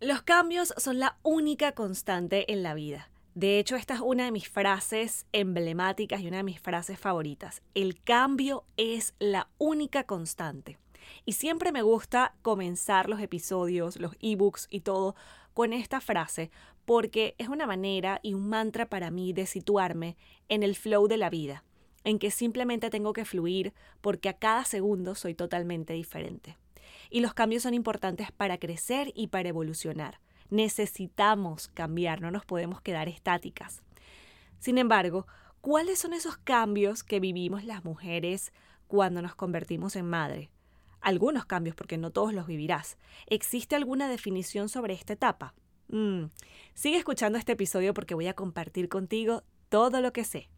Los cambios son la única constante en la vida. De hecho, esta es una de mis frases emblemáticas y una de mis frases favoritas. El cambio es la única constante. Y siempre me gusta comenzar los episodios, los ebooks y todo con esta frase porque es una manera y un mantra para mí de situarme en el flow de la vida, en que simplemente tengo que fluir porque a cada segundo soy totalmente diferente. Y los cambios son importantes para crecer y para evolucionar. Necesitamos cambiar, no nos podemos quedar estáticas. Sin embargo, ¿cuáles son esos cambios que vivimos las mujeres cuando nos convertimos en madre? Algunos cambios, porque no todos los vivirás. ¿Existe alguna definición sobre esta etapa? Mm, sigue escuchando este episodio porque voy a compartir contigo todo lo que sé.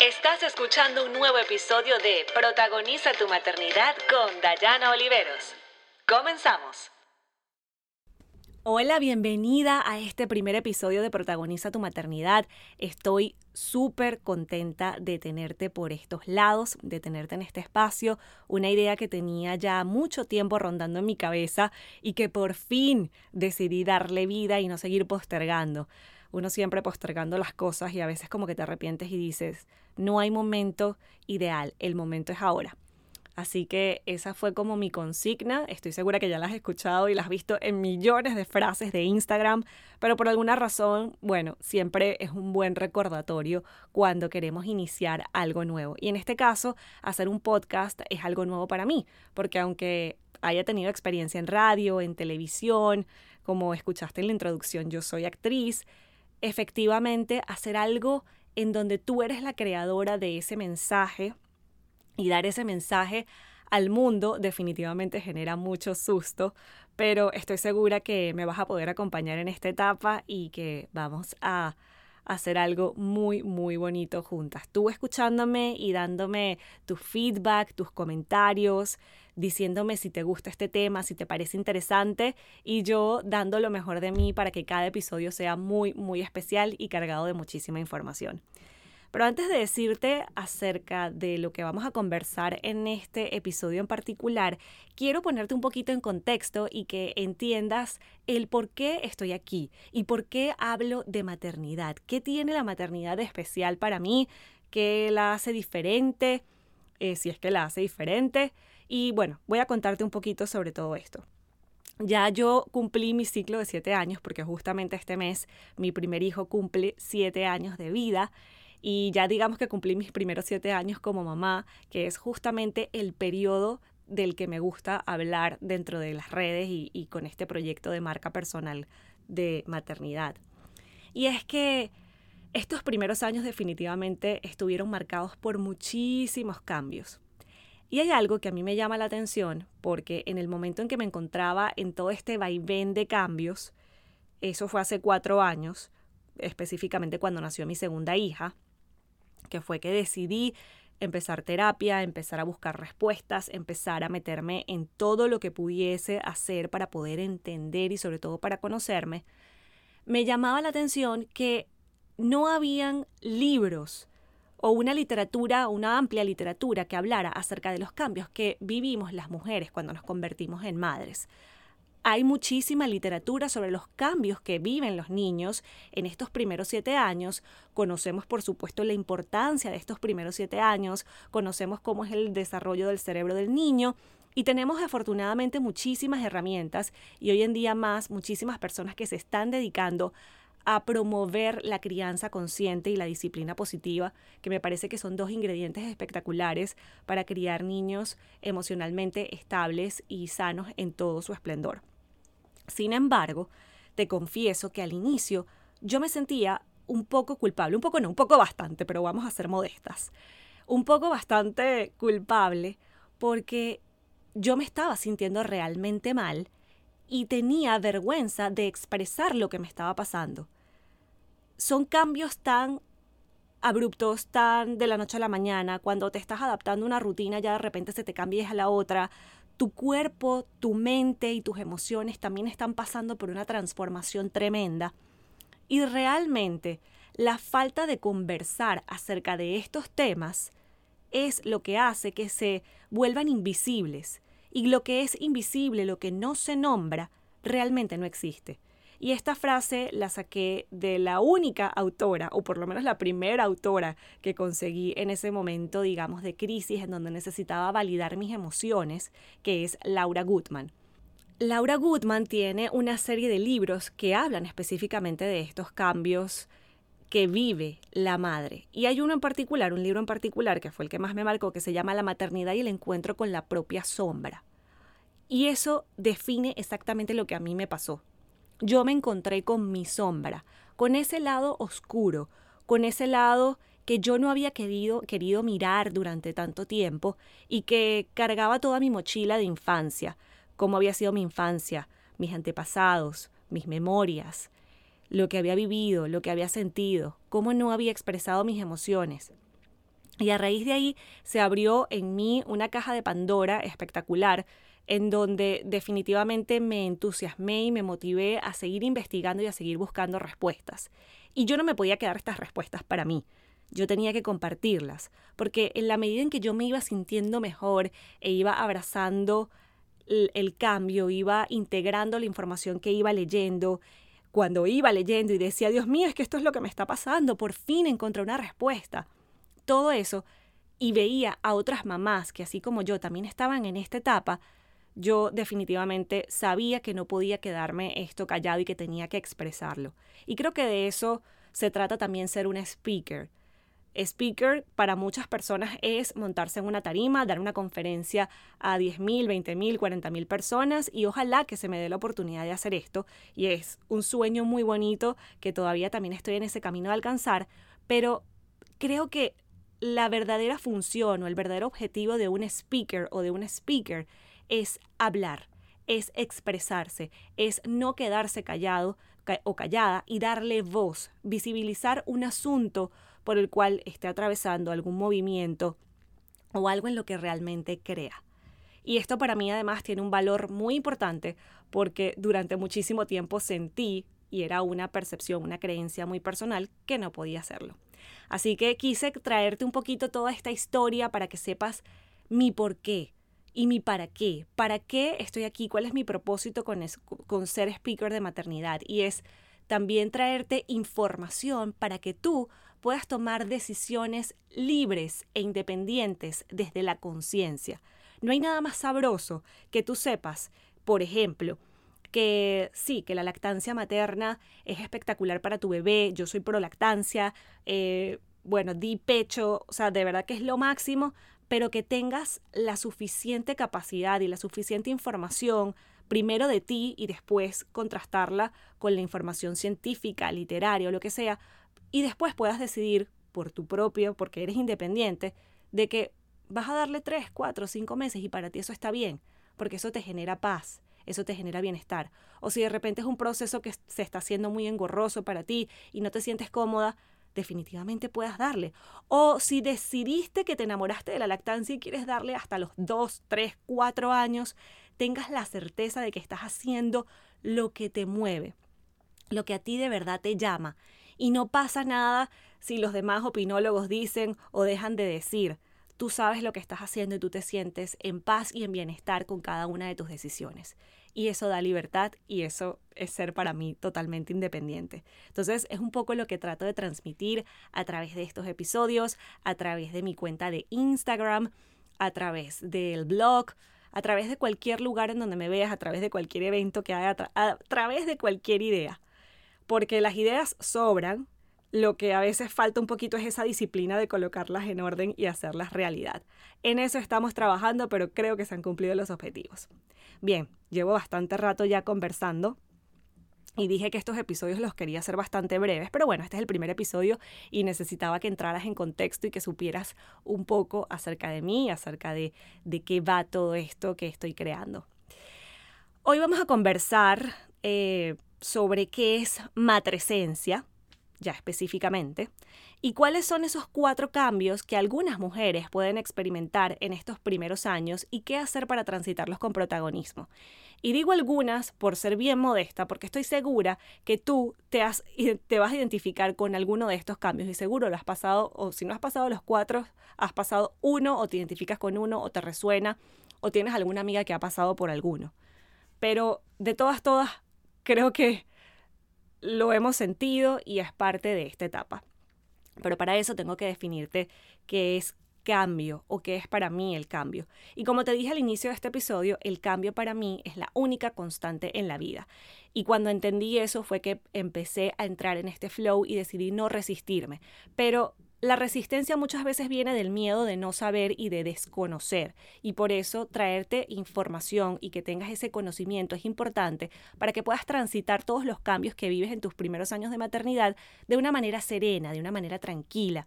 Estás escuchando un nuevo episodio de Protagoniza tu maternidad con Dayana Oliveros. Comenzamos. Hola, bienvenida a este primer episodio de Protagoniza tu maternidad. Estoy súper contenta de tenerte por estos lados, de tenerte en este espacio, una idea que tenía ya mucho tiempo rondando en mi cabeza y que por fin decidí darle vida y no seguir postergando. Uno siempre postergando las cosas y a veces como que te arrepientes y dices, no hay momento ideal, el momento es ahora. Así que esa fue como mi consigna. Estoy segura que ya la has escuchado y la has visto en millones de frases de Instagram, pero por alguna razón, bueno, siempre es un buen recordatorio cuando queremos iniciar algo nuevo. Y en este caso, hacer un podcast es algo nuevo para mí, porque aunque haya tenido experiencia en radio, en televisión, como escuchaste en la introducción, yo soy actriz, efectivamente hacer algo en donde tú eres la creadora de ese mensaje y dar ese mensaje al mundo definitivamente genera mucho susto, pero estoy segura que me vas a poder acompañar en esta etapa y que vamos a hacer algo muy, muy bonito juntas. Tú escuchándome y dándome tu feedback, tus comentarios, diciéndome si te gusta este tema, si te parece interesante y yo dando lo mejor de mí para que cada episodio sea muy, muy especial y cargado de muchísima información. Pero antes de decirte acerca de lo que vamos a conversar en este episodio en particular, quiero ponerte un poquito en contexto y que entiendas el por qué estoy aquí y por qué hablo de maternidad. ¿Qué tiene la maternidad especial para mí? ¿Qué la hace diferente? Eh, si es que la hace diferente. Y bueno, voy a contarte un poquito sobre todo esto. Ya yo cumplí mi ciclo de siete años porque justamente este mes mi primer hijo cumple siete años de vida y ya digamos que cumplí mis primeros siete años como mamá, que es justamente el periodo del que me gusta hablar dentro de las redes y, y con este proyecto de marca personal de maternidad. Y es que estos primeros años definitivamente estuvieron marcados por muchísimos cambios. Y hay algo que a mí me llama la atención porque en el momento en que me encontraba en todo este vaivén de cambios, eso fue hace cuatro años, específicamente cuando nació mi segunda hija, que fue que decidí empezar terapia, empezar a buscar respuestas, empezar a meterme en todo lo que pudiese hacer para poder entender y sobre todo para conocerme, me llamaba la atención que no habían libros o una literatura, una amplia literatura que hablara acerca de los cambios que vivimos las mujeres cuando nos convertimos en madres. Hay muchísima literatura sobre los cambios que viven los niños en estos primeros siete años. Conocemos, por supuesto, la importancia de estos primeros siete años, conocemos cómo es el desarrollo del cerebro del niño y tenemos afortunadamente muchísimas herramientas y hoy en día más muchísimas personas que se están dedicando promover la crianza consciente y la disciplina positiva, que me parece que son dos ingredientes espectaculares para criar niños emocionalmente estables y sanos en todo su esplendor. Sin embargo, te confieso que al inicio yo me sentía un poco culpable, un poco no, un poco bastante, pero vamos a ser modestas, un poco bastante culpable porque yo me estaba sintiendo realmente mal y tenía vergüenza de expresar lo que me estaba pasando. Son cambios tan abruptos, tan de la noche a la mañana, cuando te estás adaptando a una rutina ya de repente se te cambia a la otra, tu cuerpo, tu mente y tus emociones también están pasando por una transformación tremenda. Y realmente la falta de conversar acerca de estos temas es lo que hace que se vuelvan invisibles. Y lo que es invisible, lo que no se nombra, realmente no existe. Y esta frase la saqué de la única autora, o por lo menos la primera autora que conseguí en ese momento, digamos, de crisis en donde necesitaba validar mis emociones, que es Laura Gutman. Laura Gutman tiene una serie de libros que hablan específicamente de estos cambios que vive la madre. Y hay uno en particular, un libro en particular, que fue el que más me marcó, que se llama La maternidad y el encuentro con la propia sombra. Y eso define exactamente lo que a mí me pasó. Yo me encontré con mi sombra, con ese lado oscuro, con ese lado que yo no había querido, querido mirar durante tanto tiempo y que cargaba toda mi mochila de infancia, cómo había sido mi infancia, mis antepasados, mis memorias, lo que había vivido, lo que había sentido, cómo no había expresado mis emociones. Y a raíz de ahí se abrió en mí una caja de Pandora espectacular, en donde definitivamente me entusiasmé y me motivé a seguir investigando y a seguir buscando respuestas. Y yo no me podía quedar estas respuestas para mí. Yo tenía que compartirlas, porque en la medida en que yo me iba sintiendo mejor e iba abrazando el, cambio, iba integrando la información que iba leyendo, cuando iba leyendo y decía, Dios mío, es que esto es lo que me está pasando, por fin encontré una respuesta. Todo eso, y veía a otras mamás que así como yo también estaban en esta etapa, yo definitivamente sabía que no podía quedarme esto callado y que tenía que expresarlo. Y creo que de eso se trata también ser una speaker. Speaker para muchas personas es montarse en una tarima, dar una conferencia a 10.000, 20.000, 40.000 personas y ojalá que se me dé la oportunidad de hacer esto. Y es un sueño muy bonito que todavía también estoy en ese camino de alcanzar, pero creo que la verdadera función o el verdadero objetivo de un speaker o de un speaker es hablar, es expresarse, es no quedarse callado o callada y darle voz, visibilizar un asunto por el cual esté atravesando algún movimiento o algo en lo que realmente crea. Y esto para mí además tiene un valor muy importante porque durante muchísimo tiempo sentí, y era una percepción, una creencia muy personal, que no podía hacerlo. Así que quise traerte un poquito toda esta historia para que sepas mi por qué y mi para qué. ¿Para qué estoy aquí? ¿Cuál es mi propósito con, con ser speaker de maternidad? Y es también traerte información para que tú puedas tomar decisiones libres e independientes desde la conciencia. No hay nada más sabroso que tú sepas, por ejemplo, que sí, que la lactancia materna es espectacular para tu bebé, yo soy pro lactancia, eh, bueno, di pecho, o sea, de verdad que es lo máximo, pero que tengas la suficiente capacidad y la suficiente información primero de ti y después contrastarla con la información científica, literaria o lo que sea, y después puedas decidir por tu propio, porque eres independiente, de que vas a darle tres, cuatro, cinco meses y para ti eso está bien, porque eso te genera paz, eso te genera bienestar. O si de repente es un proceso que se está haciendo muy engorroso para ti y no te sientes cómoda, definitivamente puedas darle. O si decidiste que te enamoraste de la lactancia y quieres darle hasta los dos, tres, cuatro años, tengas la certeza de que estás haciendo lo que te mueve, lo que a ti de verdad te llama y no pasa nada si los demás opinólogos dicen o dejan de decir. Tú sabes lo que estás haciendo y tú te sientes en paz y en bienestar con cada una de tus decisiones. Y eso da libertad y eso es ser para mí totalmente independiente. Entonces es un poco lo que trato de transmitir a través de estos episodios, a través de mi cuenta de Instagram, a través del blog, a través de cualquier lugar en donde me veas, a través de cualquier evento que haya, a través de cualquier idea porque las ideas sobran, lo que a veces falta un poquito es esa disciplina de colocarlas en orden y hacerlas realidad. En eso estamos trabajando, pero creo que se han cumplido los objetivos. Bien, llevo bastante rato ya conversando y dije que estos episodios los quería hacer bastante breves, pero bueno, este es el primer episodio y necesitaba que entraras en contexto y que supieras un poco acerca de mí, acerca de, de qué va todo esto que estoy creando. Hoy vamos a conversar eh, sobre qué es matresencia, ya específicamente, y cuáles son esos cuatro cambios que algunas mujeres pueden experimentar en estos primeros años y qué hacer para transitarlos con protagonismo. Y digo algunas por ser bien modesta, porque estoy segura que tú te, has, te vas a identificar con alguno de estos cambios y seguro lo has pasado, o si no has pasado los cuatro, has pasado uno o te identificas con uno o te resuena o tienes alguna amiga que ha pasado por alguno. pero de todas, todas, creo que lo hemos sentido y es parte de esta etapa. Pero para eso tengo que definirte qué es cambio o qué es para mí el cambio. Y como te dije al inicio de este episodio, el cambio para mí es la única constante en la vida. Y cuando entendí eso fue que empecé a entrar en este flow y decidí no resistirme. Pero la resistencia muchas veces viene del miedo de no saber y de desconocer, y por eso traerte información y que tengas ese conocimiento es importante para que puedas transitar todos los cambios que vives en tus primeros años de maternidad de una manera serena, de una manera tranquila,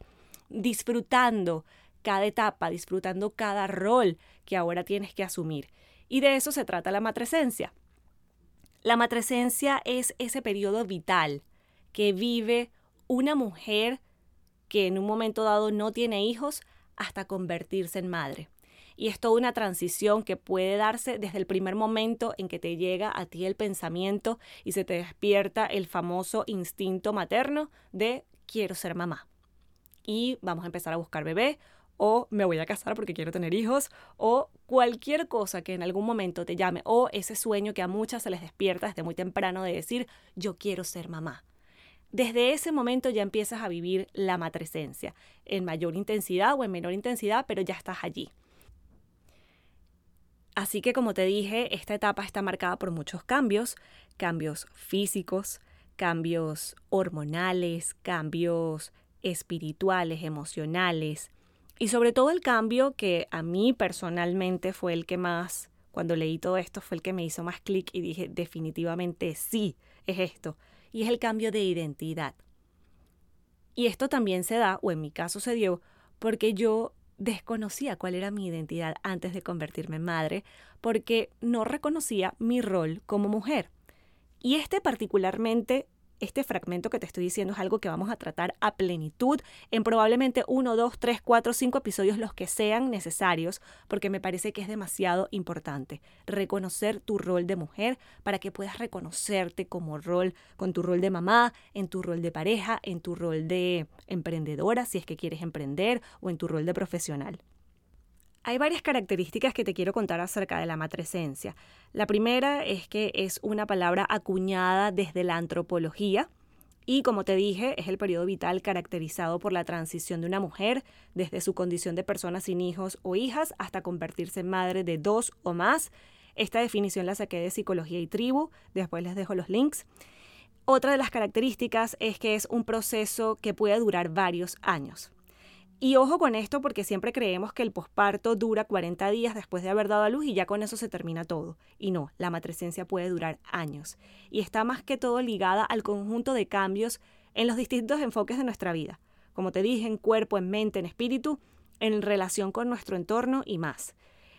disfrutando cada etapa, disfrutando cada rol que ahora tienes que asumir. Y de eso se trata la matresencia. La matresencia es ese periodo vital que vive una mujer que en un momento dado no tiene hijos hasta convertirse en madre. Y es toda una transición que puede darse desde el primer momento en que te llega a ti el pensamiento y se te despierta el famoso instinto materno de quiero ser mamá. Y vamos a empezar a buscar bebé o me voy a casar porque quiero tener hijos, o cualquier cosa que en algún momento te llame, o ese sueño que a muchas se les despierta desde muy temprano de decir, yo quiero ser mamá desde ese momento ya empiezas a vivir la matresencia, en mayor intensidad o en menor intensidad, pero ya estás allí. Así que como te dije, esta etapa está marcada por muchos cambios, cambios físicos, cambios hormonales, cambios espirituales, emocionales, y sobre todo el cambio que a mí personalmente fue el que más, cuando leí todo esto, fue el que me hizo más clic y dije, definitivamente sí, es esto y es el cambio de identidad. Y esto también se da, o en mi caso se dio, porque yo desconocía cuál era mi identidad antes de convertirme en madre, porque no reconocía mi rol como mujer. Y este particularmente este fragmento que te estoy diciendo es algo que vamos a tratar a plenitud en probablemente uno, dos, tres, cuatro, cinco episodios, los que sean necesarios, porque me parece que es demasiado importante reconocer tu rol de mujer para que puedas reconocerte como rol, con tu rol de mamá, en tu rol de pareja, en tu rol de emprendedora, si es que quieres emprender, o en tu rol de profesional. Hay varias características que te quiero contar acerca de la matresencia. La primera es que es una palabra acuñada desde la antropología y, como te dije, es el periodo vital caracterizado por la transición de una mujer desde su condición de persona sin hijos o hijas hasta convertirse en madre de dos o más. Esta definición la saqué de Psicología y Tribu, después les dejo los links. Otra de las características es que es un proceso que puede durar varios años. Y ojo con esto porque siempre creemos que el posparto dura 40 días después de haber dado a luz y ya con eso se termina todo. Y no, la matresencia puede durar años. Y está más que todo ligada al conjunto de cambios en los distintos enfoques de nuestra vida. Como te dije, en cuerpo, en mente, en espíritu, en relación con nuestro entorno y más.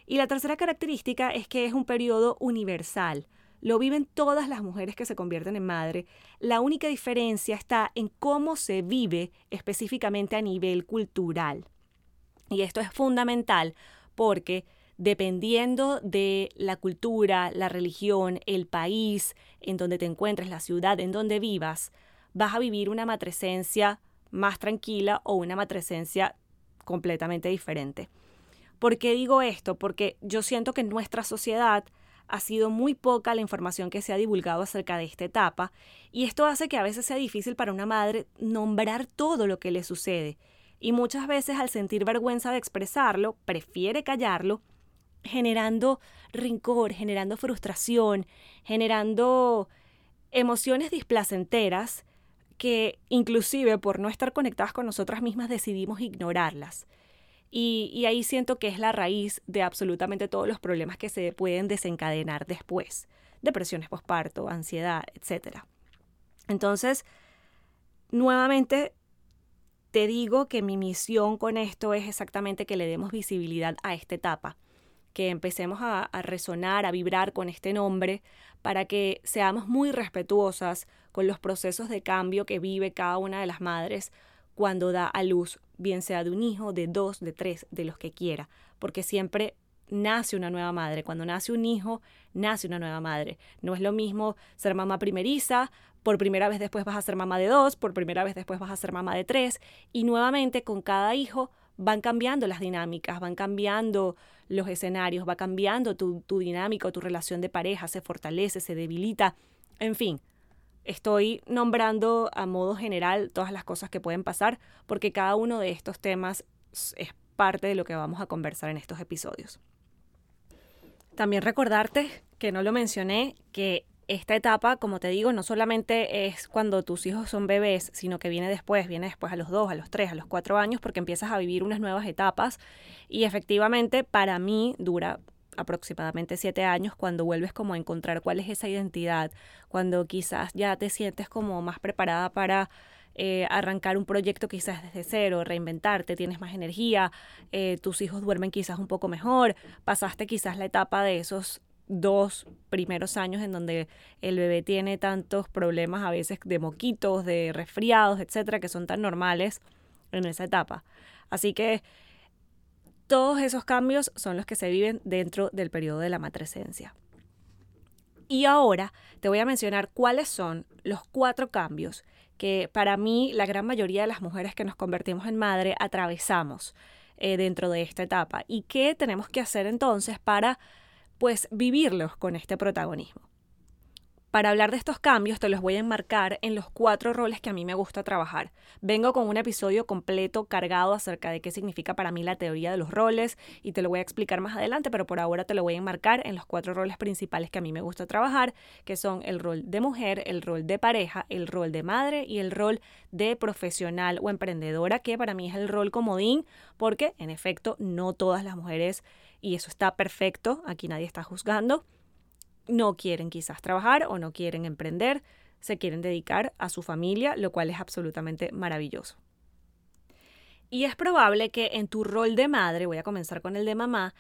Y la tercera característica es que es un periodo universal, lo viven todas las mujeres que se convierten en madre. La única diferencia está en cómo se vive específicamente a nivel cultural. Y esto es fundamental porque dependiendo de la cultura, la religión, el país en donde te encuentres, la ciudad en donde vivas, vas a vivir una matresencia más tranquila o una matresencia completamente diferente. ¿Por qué digo esto? Porque yo siento que en nuestra sociedad ha sido muy poca la información que se ha divulgado acerca de esta etapa y esto hace que a veces sea difícil para una madre nombrar todo lo que le sucede y muchas veces al sentir vergüenza de expresarlo, prefiere callarlo, generando rincor, generando frustración, generando emociones displacenteras que inclusive por no estar conectadas con nosotras mismas decidimos ignorarlas. Y, ahí siento que es la raíz de absolutamente todos los problemas que se pueden desencadenar después. Depresiones postparto, ansiedad, etc. Entonces, nuevamente te digo que mi misión con esto es exactamente que le demos visibilidad a esta etapa, que empecemos a, a, resonar, a vibrar con este nombre, para que seamos muy respetuosas con los procesos de cambio que vive cada una de las madres cuando da a luz, bien sea de un hijo, de dos, de tres, de los que quiera, porque siempre nace una nueva madre. Cuando nace un hijo, nace una nueva madre. No es lo mismo ser mamá primeriza, por primera vez después vas a ser mamá de dos, por primera vez después vas a ser mamá de tres, y nuevamente con cada hijo van cambiando las dinámicas, van cambiando los escenarios, va cambiando tu, tu dinámica, tu relación de pareja, se fortalece, se debilita, en fin. Estoy nombrando a modo general todas las cosas que pueden pasar porque cada uno de estos temas es parte de lo que vamos a conversar en estos episodios. También recordarte, que no lo mencioné, que esta etapa, como te digo, no solamente es cuando tus hijos son bebés, sino que viene después, viene después a los dos, a los tres, a los cuatro años, porque empiezas a vivir unas nuevas etapas y efectivamente para mí dura aproximadamente siete años cuando vuelves como a encontrar cuál es esa identidad, cuando quizás ya te sientes como más preparada para eh, arrancar un proyecto quizás desde cero, reinventarte, tienes más energía, eh, tus hijos duermen quizás un poco mejor, pasaste quizás la etapa de esos dos primeros años en donde el bebé tiene tantos problemas a veces de moquitos, de resfriados, etcétera, que son tan normales en esa etapa. Así que todos esos cambios son los que se viven dentro del periodo de la matresencia. Y ahora te voy a mencionar cuáles son los cuatro cambios que para mí la gran mayoría de las mujeres que nos convertimos en madre atravesamos eh, dentro de esta etapa y qué tenemos que hacer entonces para pues vivirlos con este protagonismo. Para hablar de estos cambios te los voy a enmarcar en los cuatro roles que a mí me gusta trabajar. Vengo con un episodio completo cargado acerca de qué significa para mí la teoría de los roles y te lo voy a explicar más adelante, pero por ahora te lo voy a enmarcar en los cuatro roles principales que a mí me gusta trabajar, que son el rol de mujer, el rol de pareja, el rol de madre y el rol de profesional o emprendedora, que para mí es el rol comodín, porque en efecto no todas las mujeres, y eso está perfecto, aquí nadie está juzgando, no quieren quizás trabajar o no quieren emprender, se quieren dedicar a su familia, lo cual es absolutamente maravilloso. Y es probable que en tu rol de madre, voy a comenzar con el de mamá,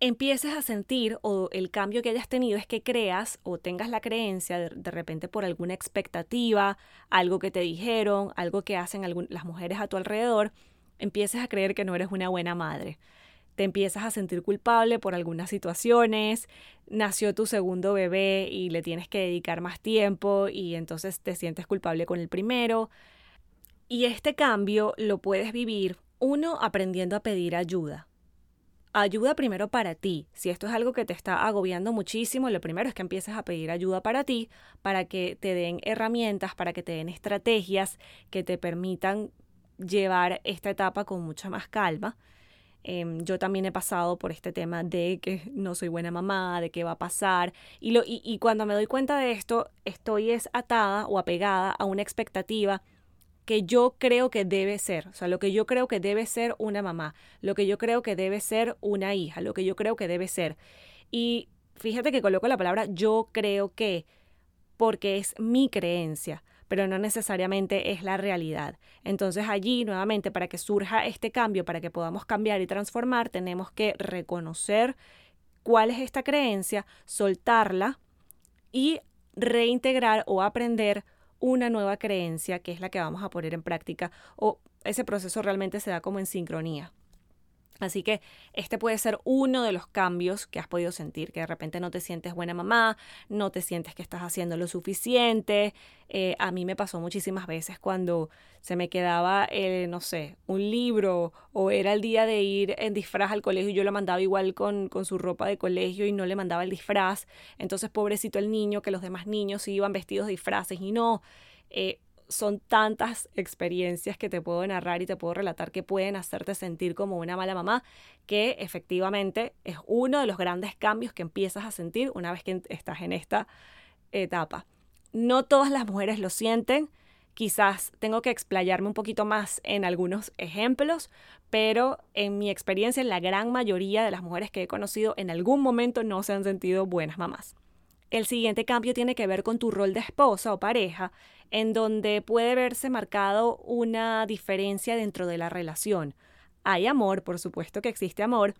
empieces a sentir o el cambio que hayas tenido es que creas o tengas la creencia de, de repente por alguna expectativa, algo que te dijeron, algo que hacen las mujeres a tu alrededor, empieces a creer que no eres una buena madre te empiezas a sentir culpable por algunas situaciones, nació tu segundo bebé y le tienes que dedicar más tiempo y entonces te sientes culpable con el primero. Y este cambio lo puedes vivir, uno, aprendiendo a pedir ayuda. Ayuda primero para ti. Si esto es algo que te está agobiando muchísimo, lo primero es que empieces a pedir ayuda para ti, para que te den herramientas, para que te den estrategias que te permitan llevar esta etapa con mucha más calma. Em, yo también he pasado por este tema de que no soy buena mamá, de qué va a pasar. Y, lo, y, y cuando me doy cuenta de esto, estoy es atada o apegada a una expectativa que yo creo que debe ser, o sea, lo que yo creo que debe ser una mamá, lo que yo creo que debe ser una hija, lo que yo creo que debe ser. Y fíjate que coloco la palabra yo creo que, porque es mi creencia pero no necesariamente es la realidad. Entonces allí, nuevamente, para que surja este cambio, para que podamos cambiar y transformar, tenemos que reconocer cuál es esta creencia, soltarla y reintegrar o aprender una nueva creencia que es la que vamos a poner en práctica o ese proceso realmente se da como en sincronía. Así que este puede ser uno de los cambios que has podido sentir, que de repente no te sientes buena mamá, no te sientes que estás haciendo lo suficiente. Eh, a mí me pasó muchísimas veces cuando se me quedaba, eh, no sé, un libro o era el día de ir en disfraz al colegio y yo lo mandaba igual con, con su ropa de colegio y no le mandaba el disfraz. Entonces, pobrecito el niño, que los demás niños iban vestidos de disfraces y no. Eh, son tantas experiencias que te puedo narrar y te puedo relatar que pueden hacerte sentir como una mala mamá, que efectivamente es uno de los grandes cambios que empiezas a sentir una vez que estás en esta etapa. No todas las mujeres lo sienten, quizás tengo que explayarme un poquito más en algunos ejemplos, pero en mi experiencia, en la gran mayoría de las mujeres que he conocido, en algún momento no se han sentido buenas mamás. El siguiente cambio tiene que ver con tu rol de esposa o pareja en donde puede verse marcado una diferencia dentro de la relación. Hay amor, por supuesto que existe amor,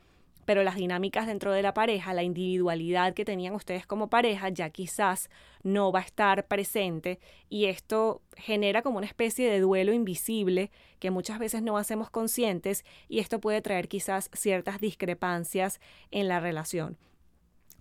pero las dinámicas dentro de la pareja, la individualidad que tenían ustedes como pareja ya quizás no va a estar presente y esto genera como una especie de duelo invisible que muchas veces no hacemos conscientes y esto puede traer quizás ciertas discrepancias en la relación.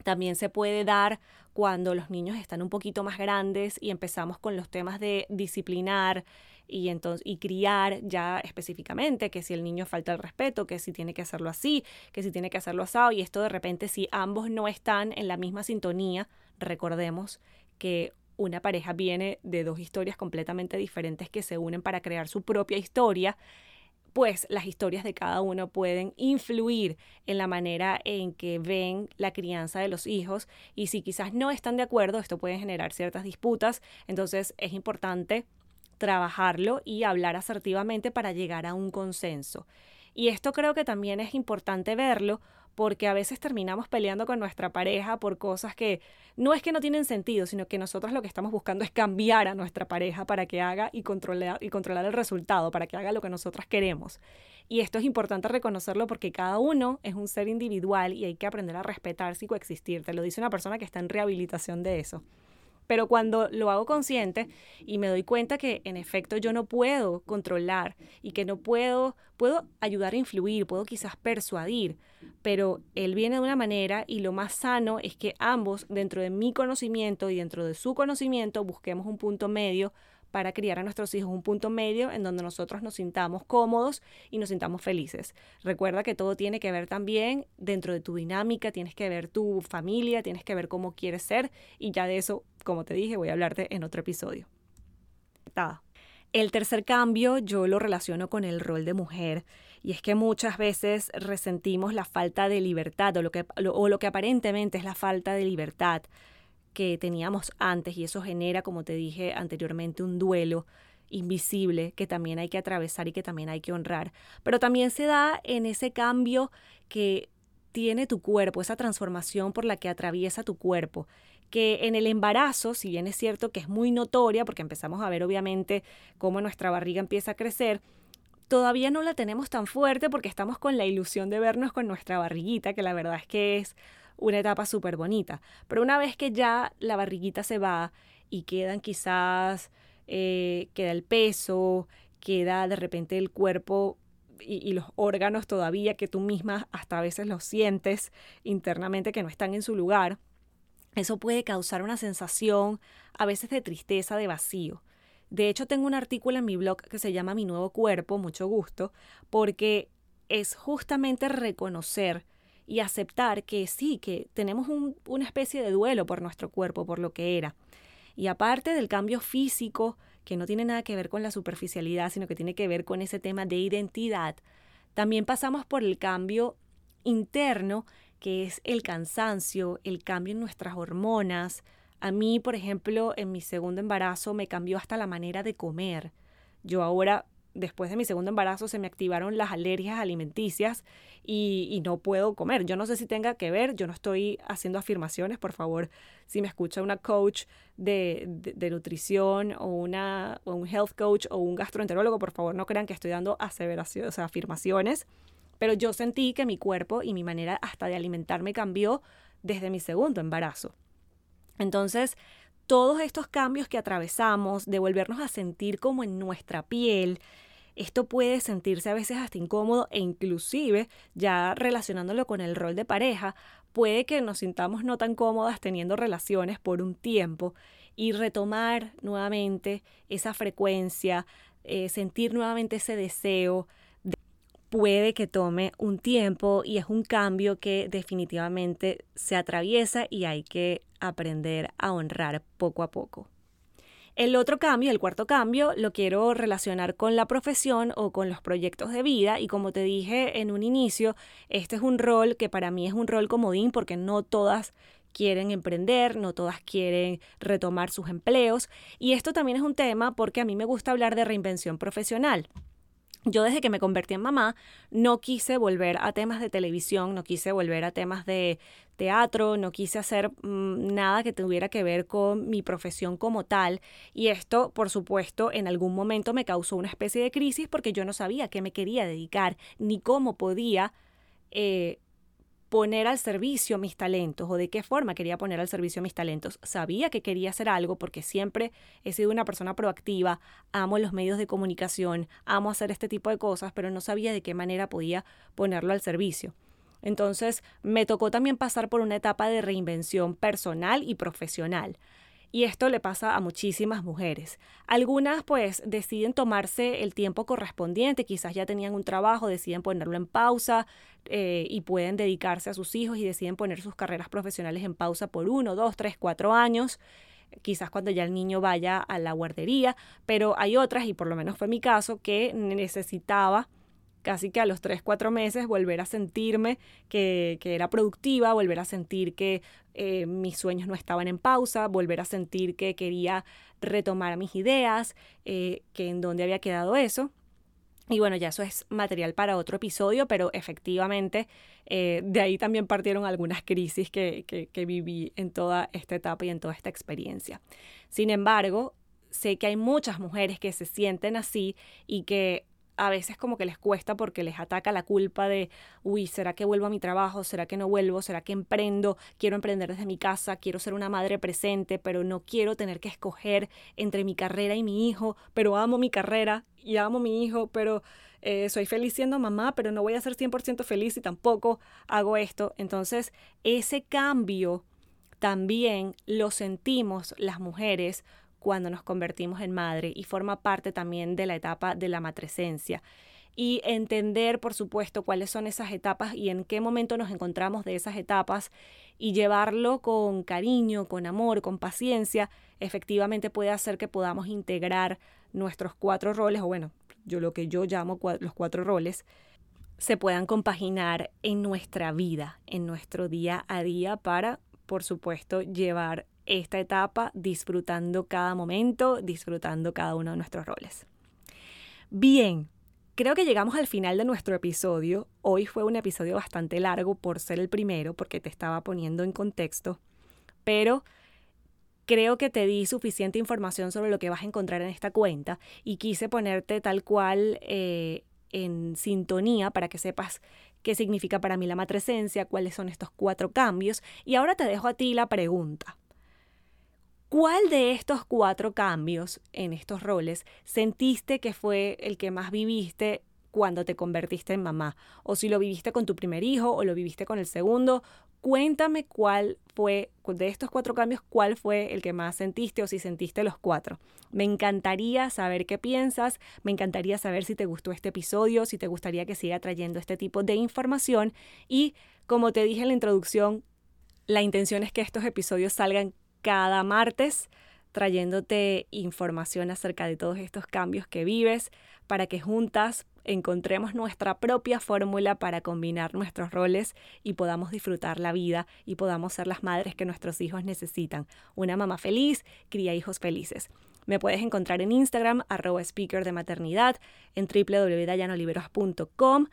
También se puede dar cuando los niños están un poquito más grandes y empezamos con los temas de disciplinar y entonces y criar ya específicamente que si el niño falta el respeto, que si tiene que hacerlo así, que si tiene que hacerlo asado y esto de repente si ambos no están en la misma sintonía, recordemos que una pareja viene de dos historias completamente diferentes que se unen para crear su propia historia pues las historias de cada uno pueden influir en la manera en que ven la crianza de los hijos y si quizás no están de acuerdo, esto puede generar ciertas disputas, entonces es importante trabajarlo y hablar asertivamente para llegar a un consenso. Y esto creo que también es importante verlo porque a veces terminamos peleando con nuestra pareja por cosas que no es que no tienen sentido, sino que nosotros lo que estamos buscando es cambiar a nuestra pareja para que haga y controlar, y controlar el resultado, para que haga lo que nosotras queremos. Y esto es importante reconocerlo porque cada uno es un ser individual y hay que aprender a respetarse y coexistir. Te lo dice una persona que está en rehabilitación de eso. Pero cuando lo hago consciente y me doy cuenta que en efecto yo no puedo controlar y que no puedo, puedo ayudar a influir, puedo quizás persuadir, pero él viene de una manera y lo más sano es que ambos dentro de mi conocimiento y dentro de su conocimiento busquemos un punto medio para criar a nuestros hijos un punto medio en donde nosotros nos sintamos cómodos y nos sintamos felices. Recuerda que todo tiene que ver también dentro de tu dinámica, tienes que ver tu familia, tienes que ver cómo quieres ser y ya de eso, como te dije, voy a hablarte en otro episodio. El tercer cambio yo lo relaciono con el rol de mujer y es que muchas veces resentimos la falta de libertad o lo que, o lo que aparentemente es la falta de libertad que teníamos antes y eso genera, como te dije anteriormente, un duelo invisible que también hay que atravesar y que también hay que honrar. Pero también se da en ese cambio que tiene tu cuerpo, esa transformación por la que atraviesa tu cuerpo que en el embarazo, si bien es cierto que es muy notoria, porque empezamos a ver obviamente cómo nuestra barriga empieza a crecer, todavía no la tenemos tan fuerte porque estamos con la ilusión de vernos con nuestra barriguita, que la verdad es que es una etapa súper bonita. Pero una vez que ya la barriguita se va y quedan quizás, eh, queda el peso, queda de repente el cuerpo y, los órganos todavía que tú misma hasta a veces los sientes internamente que no están en su lugar, eso puede causar una sensación a veces de tristeza, de vacío. De hecho, tengo un artículo en mi blog que se llama Mi nuevo cuerpo, mucho gusto, porque es justamente reconocer y aceptar que sí, que tenemos una especie de duelo por nuestro cuerpo, por lo que era. Y aparte del cambio físico, que no tiene nada que ver con la superficialidad, sino que tiene que ver con ese tema de identidad, también pasamos por el cambio interno, que es el cansancio, el cambio en nuestras hormonas. A mí, por ejemplo, en mi segundo embarazo me cambió hasta la manera de comer. Yo ahora después de mi segundo embarazo se me activaron las alergias alimenticias y, no puedo comer. Yo no sé si tenga que ver, yo no estoy haciendo afirmaciones, por favor, si me escucha una coach de, nutrición o, una, o un health coach o un gastroenterólogo, por favor no crean que estoy dando aseveraciones, o sea, afirmaciones, pero yo sentí que mi cuerpo y mi manera hasta de alimentarme cambió desde mi segundo embarazo. Entonces, todos estos cambios que atravesamos, de volvernos a sentir como en nuestra piel, esto puede sentirse a veces hasta incómodo e inclusive, ya relacionándolo con el rol de pareja, puede que nos sintamos no tan cómodas teniendo relaciones por un tiempo y retomar nuevamente esa frecuencia, eh, sentir nuevamente ese deseo, puede que tome un tiempo y es un cambio que definitivamente se atraviesa y hay que aprender a honrar poco a poco. El otro cambio, el cuarto cambio, lo quiero relacionar con la profesión o con los proyectos de vida y como te dije en un inicio, este es un rol que para mí es un rol comodín porque no todas quieren emprender, no todas quieren retomar sus empleos y esto también es un tema porque a mí me gusta hablar de reinvención profesional. Yo desde que me convertí en mamá no quise volver a temas de televisión, no quise volver a temas de teatro, no quise hacer mm, nada que tuviera que ver con mi profesión como tal. Y esto, por supuesto, en algún momento me causó una especie de crisis porque yo no sabía qué me quería dedicar ni cómo podía eh, poner al servicio mis talentos o de qué forma quería poner al servicio mis talentos. Sabía que quería hacer algo porque siempre he sido una persona proactiva, amo los medios de comunicación, amo hacer este tipo de cosas, pero no sabía de qué manera podía ponerlo al servicio. Entonces me tocó también pasar por una etapa de reinvención personal y profesional. Y esto le pasa a muchísimas mujeres. Algunas pues deciden tomarse el tiempo correspondiente, quizás ya tenían un trabajo, deciden ponerlo en pausa eh, y pueden dedicarse a sus hijos y deciden poner sus carreras profesionales en pausa por uno, dos, tres, cuatro años quizás cuando ya el niño vaya a la guardería, pero hay otras, y por lo menos fue mi caso, que necesitaba casi que a los 3, 4 meses volver a sentirme que, era productiva, volver a sentir que eh, mis sueños no estaban en pausa, volver a sentir que quería retomar mis ideas, eh, que en dónde había quedado eso. Y bueno, ya eso es material para otro episodio, pero efectivamente eh, de ahí también partieron algunas crisis que, que viví en toda esta etapa y en toda esta experiencia. Sin embargo, sé que hay muchas mujeres que se sienten así y que a veces como que les cuesta porque les ataca la culpa de, uy, ¿será que vuelvo a mi trabajo? ¿Será que no vuelvo? ¿Será que emprendo? Quiero emprender desde mi casa, quiero ser una madre presente, pero no quiero tener que escoger entre mi carrera y mi hijo, pero amo mi carrera y amo mi hijo, pero eh, soy feliz siendo mamá, pero no voy a ser 100% feliz si tampoco hago esto. Entonces, ese cambio también lo sentimos las mujeres cuando nos convertimos en madre y forma parte también de la etapa de la matresencia. Y entender, por supuesto, cuáles son esas etapas y en qué momento nos encontramos de esas etapas y llevarlo con cariño, con amor, con paciencia, efectivamente puede hacer que podamos integrar nuestros cuatro roles, o bueno, yo lo que yo llamo los cuatro roles, se puedan compaginar en nuestra vida, en nuestro día a día para, por supuesto, llevar esta etapa disfrutando cada momento, disfrutando cada uno de nuestros roles. Bien, creo que llegamos al final de nuestro episodio. Hoy fue un episodio bastante largo por ser el primero, porque te estaba poniendo en contexto, pero creo que te di suficiente información sobre lo que vas a encontrar en esta cuenta y quise ponerte tal cual eh, en sintonía para que sepas qué significa para mí la matresencia, cuáles son estos cuatro cambios. Y ahora te dejo a ti la pregunta. ¿Cuál de estos cuatro cambios en estos roles sentiste que fue el que más viviste cuando te convertiste en mamá? O si lo viviste con tu primer hijo o lo viviste con el segundo. Cuéntame cuál fue, de estos cuatro cambios, cuál fue el que más sentiste o si sentiste los cuatro. Me encantaría saber qué piensas, me encantaría saber si te gustó este episodio, si te gustaría que siga trayendo este tipo de información y como te dije en la introducción, la intención es que estos episodios salgan cada martes trayéndote información acerca de todos estos cambios que vives para que juntas encontremos nuestra propia fórmula para combinar nuestros roles y podamos disfrutar la vida y podamos ser las madres que nuestros hijos necesitan. Una mamá feliz cría hijos felices. Me puedes encontrar en Instagram, arroba speaker de maternidad, en www.dayanoliveros.com.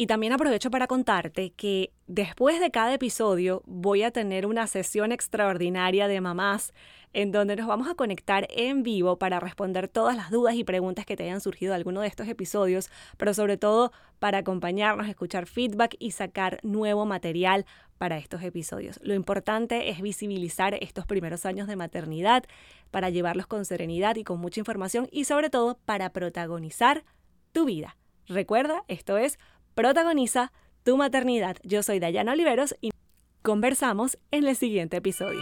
Y también aprovecho para contarte que después de cada episodio voy a tener una sesión extraordinaria de mamás en donde nos vamos a conectar en vivo para responder todas las dudas y preguntas que te hayan surgido de alguno de estos episodios, pero sobre todo para acompañarnos, escuchar feedback y sacar nuevo material para estos episodios. Lo importante es visibilizar estos primeros años de maternidad para llevarlos con serenidad y con mucha información y sobre todo para protagonizar tu vida. Recuerda, esto es Protagoniza tu maternidad. Yo soy Dayana Oliveros y conversamos en el siguiente episodio.